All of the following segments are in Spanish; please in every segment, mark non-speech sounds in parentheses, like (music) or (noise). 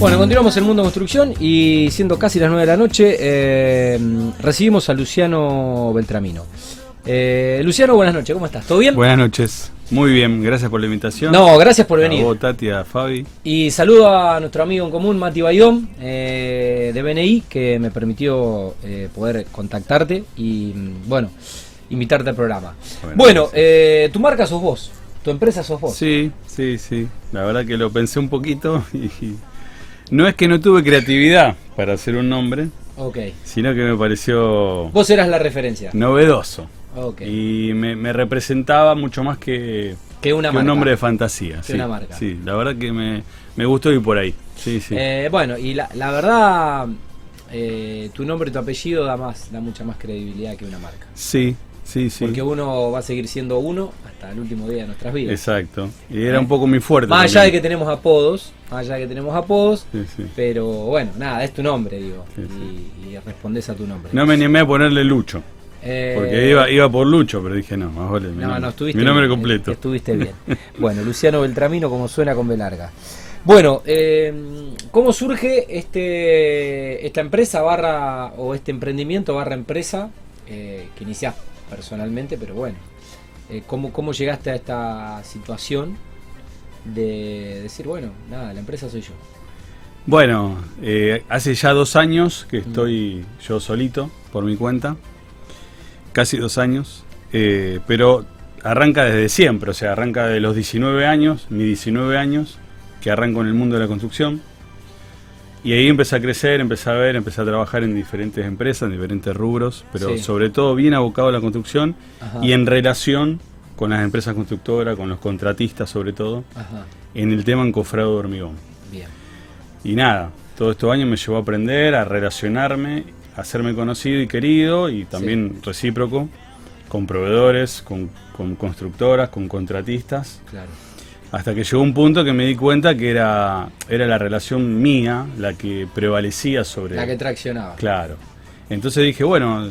Bueno, continuamos en Mundo Construcción y siendo casi las 9 de la noche, eh, recibimos a Luciano Beltramino. Eh, Luciano, buenas noches, ¿cómo estás? ¿Todo bien? Buenas noches, muy bien, gracias por la invitación. No, gracias por venir. Vos, Tati, a Fabi. Y saludo a nuestro amigo en común, Mati Bayón, eh, de BNI, que me permitió eh, poder contactarte y, bueno, invitarte al programa. Bueno, Bueno, eh, tu marca sos vos, tu empresa sos vos. Sí, sí, sí. La verdad que lo pensé un poquito (laughs) y no es que no tuve creatividad para hacer un nombre, Ok. sino que me pareció Vos eras la referencia. novedoso Ok. y me, me representaba mucho más que, Que una que marca. un nombre de fantasía. Que sí, una marca. Sí, la verdad que me, me gustó ir por ahí. Sí, sí. Eh, bueno, y la, la verdad, eh, tu nombre y tu apellido da más, da mucha más credibilidad que una marca. sí, sí, sí. Porque uno va a seguir siendo uno hasta el último día de nuestras vidas. Exacto. Y era un poco mi fuerte. Más allá de que tenemos apodos, más allá de que tenemos apodos, Sí, sí. pero bueno, nada, es tu nombre, digo. Y, y respondes a tu nombre. No me animé a ponerle Lucho. Eh, Porque iba, iba por Lucho, pero dije no, más vale. Mi no, nombre, no, estuviste mi nombre bien, completo. Estuviste bien. (laughs) Bueno, Luciano Beltramino, como suena con B larga. Bueno, eh, ¿cómo surge este esta empresa barra o este emprendimiento barra empresa eh, que iniciás personalmente, pero bueno, eh, ¿cómo, ¿cómo llegaste a esta situación de decir, bueno, nada, la empresa soy yo? Bueno, eh, hace ya dos años que Mm. estoy yo solito por mi cuenta. Casi dos años. eh, pero arranca desde siempre, o sea, arranca de los 19 años, mis 19 años, que arranco en el mundo de la construcción. Y ahí empecé a crecer, empecé a ver, empecé a trabajar en diferentes empresas, en diferentes rubros, pero Sí. sobre todo bien abocado a la construcción Ajá. y en relación con las empresas constructoras, con los contratistas sobre todo, Ajá, en el tema encofrado de hormigón. bien. Y nada, todos estos años me llevó a aprender, a relacionarme, a hacerme conocido y querido y también recíproco con proveedores, con, con constructoras, con contratistas, Claro. Hasta que llegó un punto que me di cuenta que era, era la relación mía la que prevalecía sobre... La que traccionaba. Claro. Entonces dije, bueno,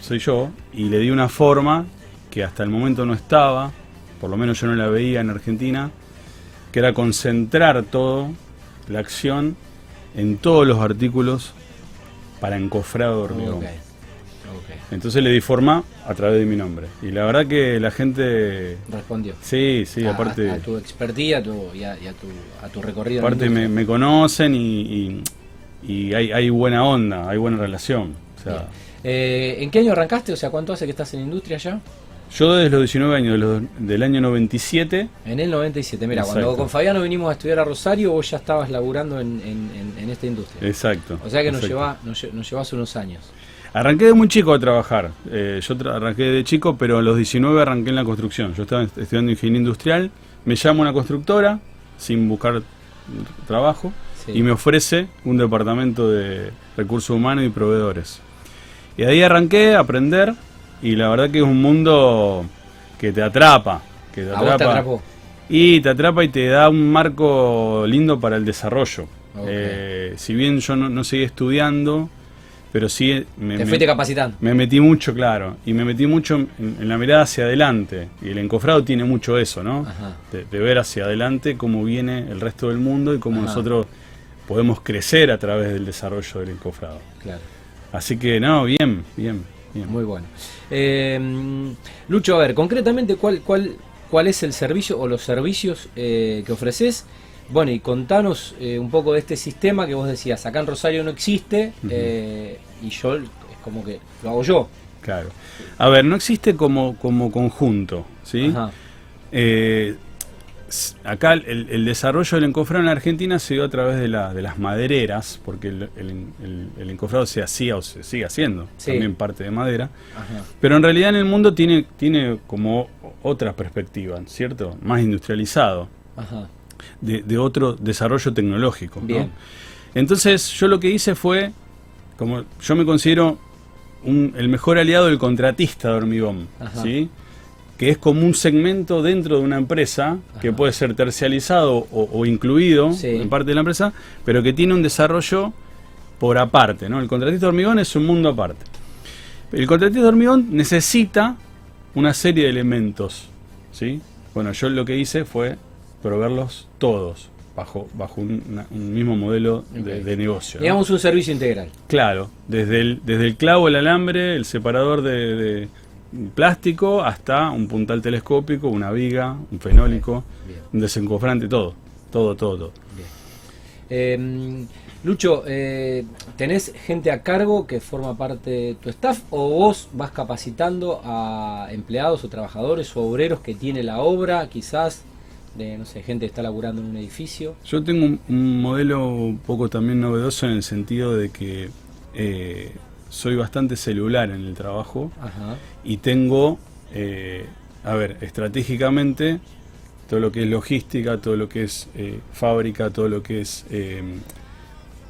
soy yo, y le di una forma que hasta el momento no estaba, por lo menos yo no la veía en Argentina, que era concentrar todo, la acción, en todos los artículos para encofrado de hormigón. Entonces le di forma a través de mi nombre. Y la verdad que la gente... Respondió. Sí, sí, a, aparte... a, a tu expertise a tu, y, a, y a tu, a tu recorrido. Aparte me, conocen y, y- y hay, hay buena onda, hay buena relación. O sea, Bien. Eh, ¿En qué año arrancaste? O sea, ¿cuánto hace que estás en industria ya? Yo desde los 19 años, de los- del año 97, En el 97. Mira, cuando con Fabiano vinimos a estudiar a Rosario, vos ya estabas laburando en, en- esta industria. exacto. o sea que nos, lleva, nos, nos llevas unos años. Arranqué de muy chico a trabajar. Eh, yo tra- arranqué de chico, pero a los 19 arranqué en la construcción. Yo estaba est- estudiando ingeniería industrial, me llama una constructora sin buscar trabajo Sí. y me ofrece un departamento de recursos humanos y proveedores. Y ahí arranqué a aprender y la verdad que es un mundo que te atrapa, que te ¿A vos te atrapa. atrapó? Y te atrapa y te da un marco lindo para el desarrollo. Eh, si bien yo no, no seguí estudiando, pero sí me, Te me- fuiste capacitando. me metí mucho, claro, y me metí mucho en, en la mirada hacia adelante. Y el encofrado tiene mucho eso, ¿no? Ajá. De, de ver hacia adelante cómo viene el resto del mundo y cómo Ajá. nosotros podemos crecer a través del desarrollo del encofrado. Claro. Así que, no, bien, bien, bien. Muy bueno. Eh, Lucho, a ver, concretamente, ¿cuál, cuál, cuál es el servicio o los servicios eh, que ofreces? Bueno, y contanos eh, un poco de este sistema que vos decías, acá en Rosario no existe eh, y yo es como que lo hago yo. Claro. A ver, no existe como, como conjunto, ¿sí? Ajá. Eh, acá el, el desarrollo del encofrado en la Argentina se dio a través de, la- de las madereras, porque el, el- el- el encofrado se hacía o se sigue haciendo, Sí. también parte de madera. Ajá. Pero en realidad en el mundo tiene, tiene como otra perspectiva, ¿cierto? Más industrializado, Ajá. De, de otro desarrollo tecnológico. ¿no? Bien. Entonces yo lo que hice fue, como yo me considero un- el mejor aliado del contratista de hormigón, Ajá. ¿sí? que es como un segmento dentro de una empresa que puede ser tercializado o, o incluido Sí. en parte de la empresa, pero que tiene un desarrollo por aparte. ¿no? El contratista de hormigón es un mundo aparte. El contratista de hormigón necesita una serie de elementos. ¿sí? Bueno, yo lo que hice fue proveerlos todos. bajo, bajo un, una- un mismo modelo de, negocio. ¿no? Digamos un servicio integral. Claro, desde el, desde el clavo, el alambre, el separador de, de plástico, hasta un puntal telescópico, una viga, un fenólico, un desencofrante, todo, todo, todo, todo. Bien. Eh, Lucho, eh, ¿tenés gente a cargo que forma parte de tu staff o vos vas capacitando a empleados o trabajadores o obreros que tiene la obra, quizás, de, no sé, gente que está laburando en un edificio? Yo tengo un, un modelo un poco también novedoso en el sentido de que eh, soy bastante celular en el trabajo Ajá. y tengo, eh, a ver, estratégicamente, todo lo que es logística, todo lo que es eh, fábrica, todo lo que es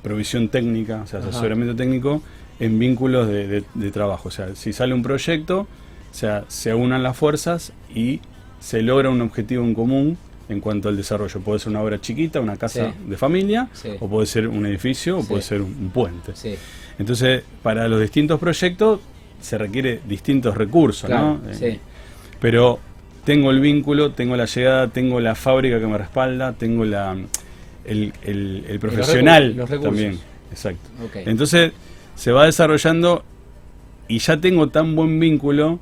provisión técnica, o sea, Ajá. asesoramiento técnico en vínculos de, de- de trabajo. O sea, si sale un proyecto, o sea, se unan las fuerzas y se logra un objetivo en común en cuanto al desarrollo. Puede ser una obra chiquita, una casa Sí. de familia, Sí. o puede ser un edificio, o puede ser un, un puente. Entonces, para los distintos proyectos se requiere distintos recursos, claro, ¿no? sí. Eh, Pero tengo el vínculo, tengo la llegada, tengo la fábrica que me respalda, tengo la el, el- el profesional recursos, los recursos. también. Exacto. Entonces, se va desarrollando y ya tengo tan buen vínculo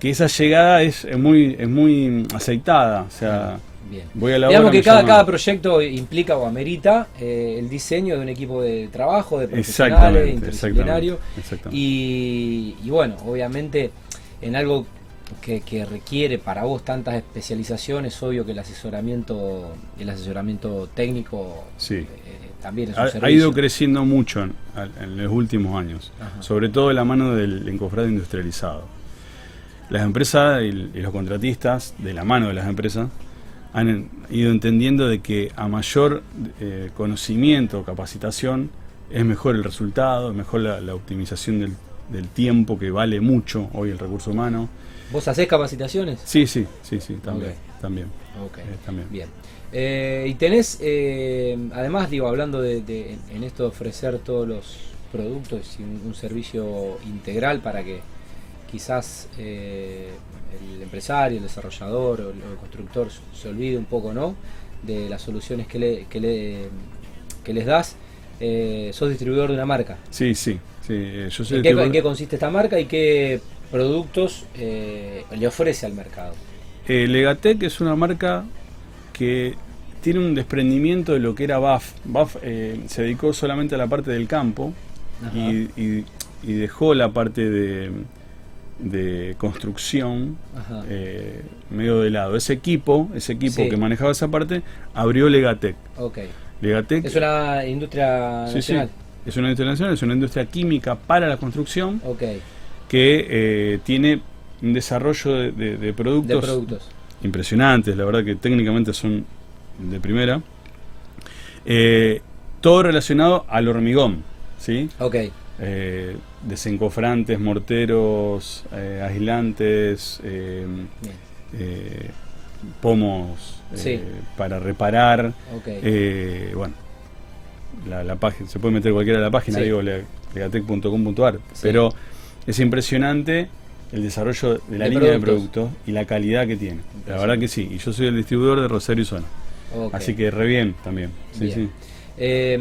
que esa llegada es, es muy es muy aceitada. O sea, Bien. voy a la Digamos que cada, cada proyecto implica o amerita eh, el diseño de un equipo de trabajo, de profesionales, Exactamente, interdisciplinario. exactamente, exactamente. Y, y bueno, obviamente en algo que, que requiere para vos tantas especializaciones, obvio que el asesoramiento, el asesoramiento técnico Sí. eh, también es un Ha, ha servicio. ido creciendo mucho en, en los últimos años, Ajá. sobre todo de la mano del encofrado industrializado. Las empresas y, y los contratistas, de la mano de las empresas, han ido entendiendo de que a mayor eh, conocimiento, capacitación, es mejor el resultado, es mejor la, la optimización del, del tiempo, que vale mucho hoy el recurso humano. ¿Vos hacés capacitaciones? Sí, sí, sí, sí, también. Eh, también. Bien. Eh, y tenés, eh, además, digo, hablando de, de- en esto de ofrecer todos los productos y un, un servicio integral para que quizás eh, el empresario, el desarrollador o el, constructor se- olvide un poco, ¿no? De las soluciones que, le, que, le, que les das. Eh, sos distribuidor de una marca. Sí, sí, sí, eh, yo soy ¿En qué, distribuidor- en qué consiste esta marca y qué productos eh, le ofrece al mercado? Legatec es una marca que tiene un desprendimiento de lo que era BAF. BAF se dedicó solamente a la parte del campo Ajá. y, y- y dejó la parte de, de construcción eh, medio de lado. Ese equipo, ese equipo Sí. que manejaba esa parte, abrió Legatec. ok. Legatec Es una industria sí, sí, nacional. es una industria nacional, es una industria química para la construcción Ok, que eh, tiene un desarrollo de, de- de de productos productos. impresionantes, la verdad que técnicamente son de primera. Eh, todo relacionado al hormigón, ¿sí? Ok, Eh, desencofrantes, morteros, eh, aislantes, eh, eh, pomos eh, Sí. para reparar. Ok, eh, bueno, la, la página, se puede meter cualquiera de la página, Sí. digo, le- legatec.com.ar, Sí. pero es impresionante el desarrollo de la De línea de productos. y la calidad que tiene. La verdad que sí, y yo soy el distribuidor de Rosario y Zona. Así que re bien también. Sí, sí. Eh,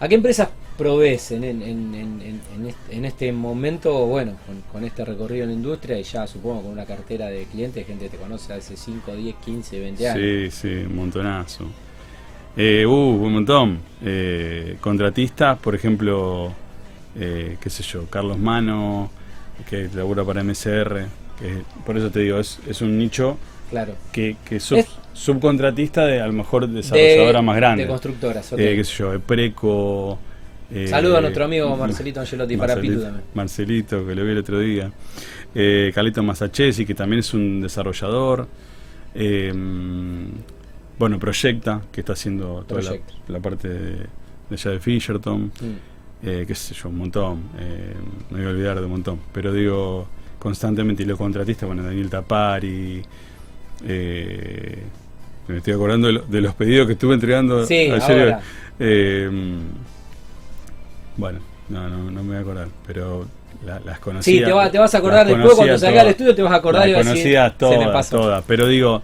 ¿A qué empresas provees en, en- en- en- en este, en este momento, bueno, con, con este recorrido en la industria y ya supongo con una cartera de clientes, gente que te conoce hace 5, 10, 15, 20 años? Sí, sí, un montonazo. Eh, uh, un montón. Eh, contratistas, por ejemplo, eh, qué sé yo, Carlos Mano, que labura para MCR. Que, por eso te digo, es, es un nicho Claro. que, que sub- Es- subcontratista de a lo mejor desarrolladora más grande. De constructoras, ok. Eh, qué sé yo, Preco. Eh, Saludo a nuestro amigo Marcelito Angelotti para Marcelito- Pitu también. Marcelito, que lo vi el otro día. Eh, Carlito Masachesi, que también es un desarrollador. Eh, bueno, Proyecta, que está haciendo toda la, parte de, de de Fisherton. Mm. Eh, qué sé yo, un montón. Eh, me voy a olvidar de un montón. Pero digo, constantemente, y los contratistas, bueno, Daniel Tapari. Eh, me estoy acordando de, lo- de los pedidos que estuve entregando Sí, ayer. Eh, bueno, no, no, no me voy a acordar, pero la- las Sí, conocía. te, va- te vas a acordar después cuando salgas al estudio, te vas a acordar y vas a decir, conocía se me todas, pasó. todas, pero digo,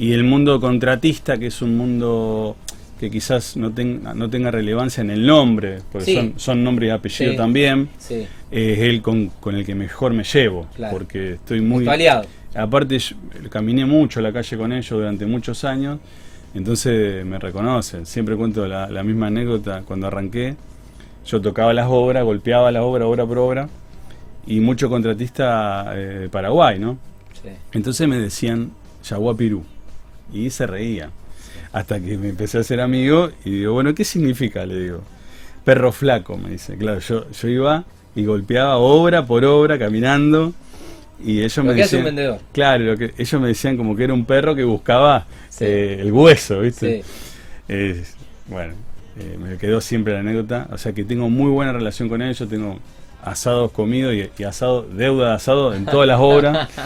Y el mundo contratista, que es un mundo que quizás no, tenga no tenga relevancia en el nombre, porque Sí. son, son nombre y apellido Sí. también, Sí, es el con, con el que mejor me llevo, Claro. porque estoy muy... tu aliado. Aparte, yo caminé mucho la calle con ellos durante muchos años, entonces me reconocen. Siempre cuento la, la misma anécdota cuando arranqué. Yo tocaba las obras, golpeaba las obras, obra por obra, y mucho contratista eh, de Paraguay, ¿no? Sí. Entonces me decían Yaguapirú, y se reían. Hasta que me empecé a hacer amigo y digo, bueno, ¿qué significa? Le digo, perro flaco, me dice. Claro, yo, yo iba y golpeaba obra por obra, caminando, y ellos Lo me que hace decían... un vendedor. Claro, lo que ellos me decían como que era un perro que buscaba Sí. eh, el hueso, ¿viste? Sí. Eh, bueno, eh, me quedó siempre la anécdota. O sea que tengo muy buena relación con ellos, tengo asados comidos y, y asado, deuda de asado en todas las obras. (laughs)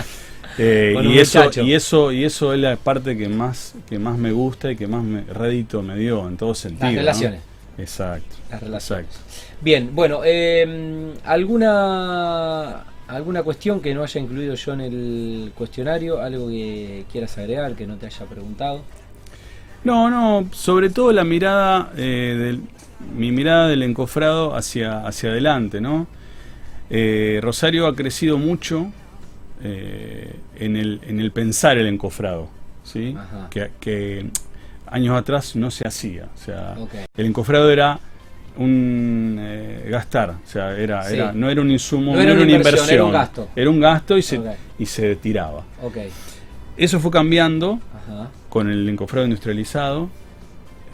Eh, y eso y eso y eso es la parte que más que más me gusta y que más me, rédito me dio en todo sentido. Las ¿no? relaciones. Exacto. Las relaciones. Exacto. Bien, bueno, eh, ¿alguna, ¿alguna cuestión que no haya incluido yo en el cuestionario? ¿Algo que quieras agregar que no te haya preguntado? No, no, sobre todo la mirada, eh, del, mi mirada del encofrado hacia, hacia adelante, ¿no? Eh, Rosario ha crecido mucho eh, en, el, en el pensar el encofrado, ¿sí? Que, que años atrás no se hacía, o sea, el encofrado era un eh, gastar, o sea, era, Sí. era, no era un insumo, No era una inversión, inversión, era un gasto. Era un gasto y se, y se tiraba. Eso fue cambiando Ajá. con el encofrado industrializado,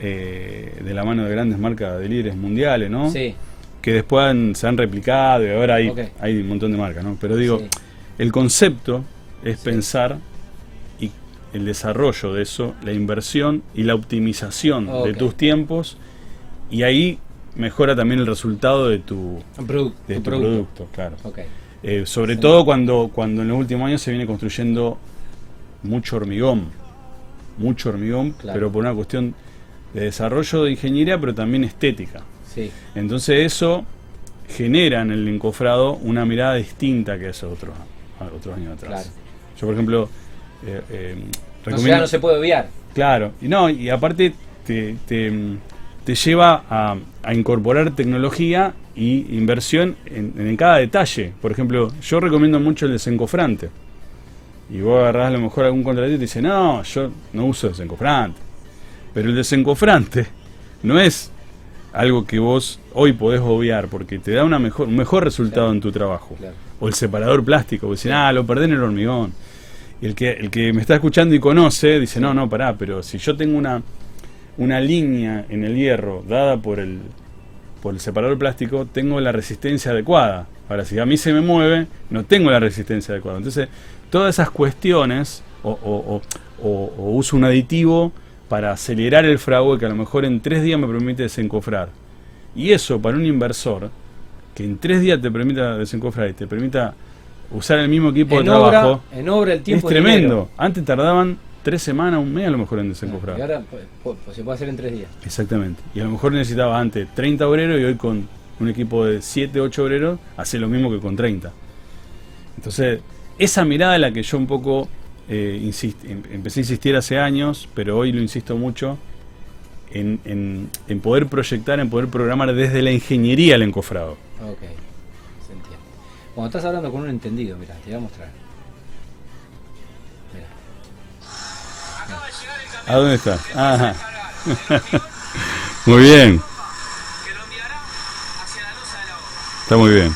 eh, de la mano de grandes marcas de líderes mundiales, ¿no? Sí. Que después han- se han replicado y ahora hay, hay un montón de marcas, ¿no? Pero digo, Sí. el concepto es Sí. pensar y el desarrollo de eso, la inversión y la optimización de tus tiempos y ahí mejora también el resultado de tu, produ- de tu producto. producto, claro. Ok. Eh, sobre Sí. todo cuando, cuando en los últimos años se viene construyendo mucho hormigón, mucho hormigón, Claro. pero por una cuestión de desarrollo de ingeniería, pero también estética. Sí. Entonces eso genera en el encofrado una mirada distinta que hace otros, a otros años atrás. Claro. Yo, por ejemplo, eh, eh, No, recomiendo... ya no se puede obviar. Claro, y no, y aparte te, te, te lleva a, a incorporar tecnología y inversión en, en cada detalle. Por ejemplo, yo recomiendo mucho el desencofrante. Y vos agarrás a lo mejor algún contratista y te dice, no, yo no uso desencofrante. Pero el desencofrante no es algo que vos hoy podés obviar porque te da una mejor, un mejor resultado Claro. en tu trabajo. Claro. O el separador plástico, dicen, Sí. ah, lo perdés en el hormigón. Y el que, el que me está escuchando y conoce dice, no, no, pará, pero si yo tengo una, una línea en el hierro dada por el, por el separador plástico, tengo la resistencia adecuada. Ahora, si a mí se me mueve, no tengo la resistencia adecuada. Entonces, todas esas cuestiones, o, o- o- o- o uso un aditivo para acelerar el fragua que a lo mejor en tres días me permite desencofrar. Y eso para un inversor, que en tres días te permita desencofrar y te permita usar el mismo equipo En de obra, trabajo, en obra el es tiempo tremendo. dinero. Antes tardaban tres semanas, un mes a lo mejor en Y desencofrar. ahora pues, pues, se puede hacer en tres días. Exactamente. Y a lo mejor necesitaba antes 30 obreros y hoy con un equipo de 7, 8 obreros hace lo mismo que con 30. Entonces, esa mirada es la que yo un poco eh, em- empecé a insistir hace años, pero hoy lo insisto mucho, en, en- en poder proyectar, en poder programar desde la ingeniería el encofrado. Ok, se entiende. Cuando estás hablando con un entendido, mira, te voy a mostrar. Mira. ¿A dónde está? Ajá. (laughs) muy bien, está muy bien.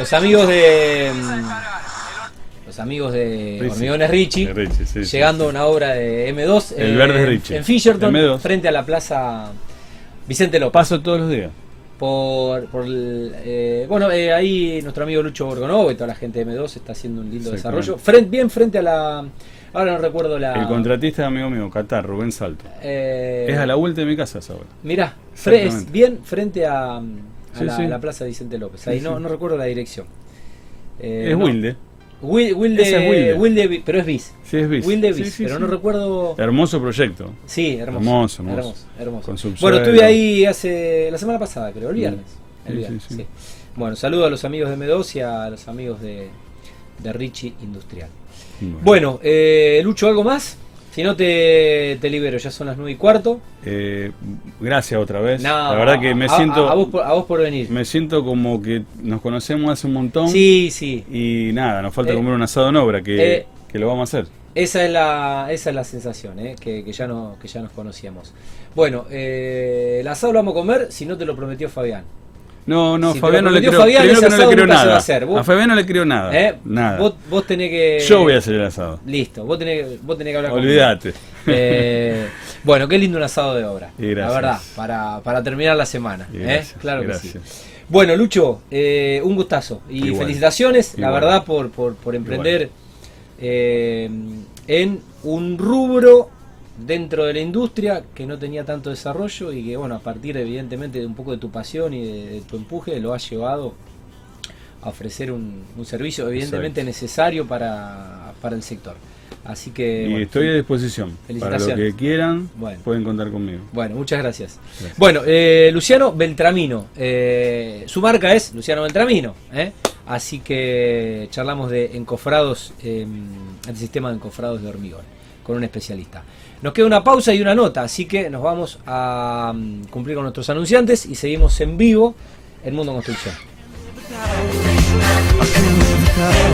Los amigos de. mm, Los amigos de Richie. Hormigones Richie. Sí, llegando sí. a una obra de M2. El verde Richie. En Fisherton, M2. frente a la plaza Vicente López. Paso todos los días. Por, eh, bueno, eh, ahí nuestro amigo Lucho Borgonovo y toda la gente de M2 está haciendo un lindo desarrollo. Frente, bien frente a la. Ahora no recuerdo la. El contratista amigo mío, Qatar, Rubén Salto. eh, Es a la vuelta de mi casa esa hora. Mirá, fre- es Exactamente. bien frente a, a Sí, la, sí. la plaza Vicente López. Ahí Sí, no, no recuerdo la dirección. Eh, es no. Wilde. Wil- Wilde, es Wilde. Pero es bis. Sí, es bis. Wilde bis, pero no recuerdo. Hermoso proyecto. Sí, hermoso. Hermoso, hermoso. Bueno, estuve ahí hace la semana pasada, creo, el viernes. El viernes. Bueno, saludo a los amigos de M2 y a los amigos de, de Richie Industrial. Bueno, eh, Lucho, ¿algo más? Si no, te, te libero, ya son las nueve y cuarto. Eh, gracias otra vez. No, la verdad que me a- siento A, a vos, por, a vos por venir. me siento como que nos conocemos hace un montón Sí, sí. y nada, nos falta Eh, comer un asado en obra que, eh, que lo vamos a hacer. Esa es la, esa es la sensación, ¿eh? que, que ya no, que ya nos conocíamos. Bueno, eh, el asado lo vamos a comer si no te lo prometió Fabián. No, no, Si Fabián no le creo, Fabián, primero que no le creo a nada. hacer. Vos- A Fabián no le creo nada. ¿Eh? Nada. Vos, vos tenés que. Yo voy a hacer el asado. Listo, vos tenés, vos tenés que hablar conmigo. Olvídate. Eh, (laughs) bueno, qué lindo un asado de obra. Y gracias. La verdad, para, para terminar la semana. Y ¿eh? gracias, Claro que sí. Bueno, Lucho, eh, un gustazo. Y Igual. felicitaciones, la verdad, por, por, por emprender en un rubro dentro de la industria que no tenía tanto desarrollo y que, bueno, a partir, evidentemente, de un poco de tu pasión y de, de tu empuje, lo has llevado a ofrecer un, un servicio, evidentemente, Exacto. necesario para, para el sector. Así que. y bueno, estoy a disposición. Para lo Felicitaciones. que quieran, Bueno. pueden contar conmigo. Bueno, muchas gracias. Gracias. Bueno, eh, Luciano Beltramino. eh, su marca es Luciano Beltramino. ¿eh? Así que charlamos de encofrados, eh, el sistema de encofrados de hormigón, con un especialista. Nos queda una pausa y una nota, así que nos vamos a mm, cumplir con nuestros anunciantes y seguimos en vivo en Mundo Construcción.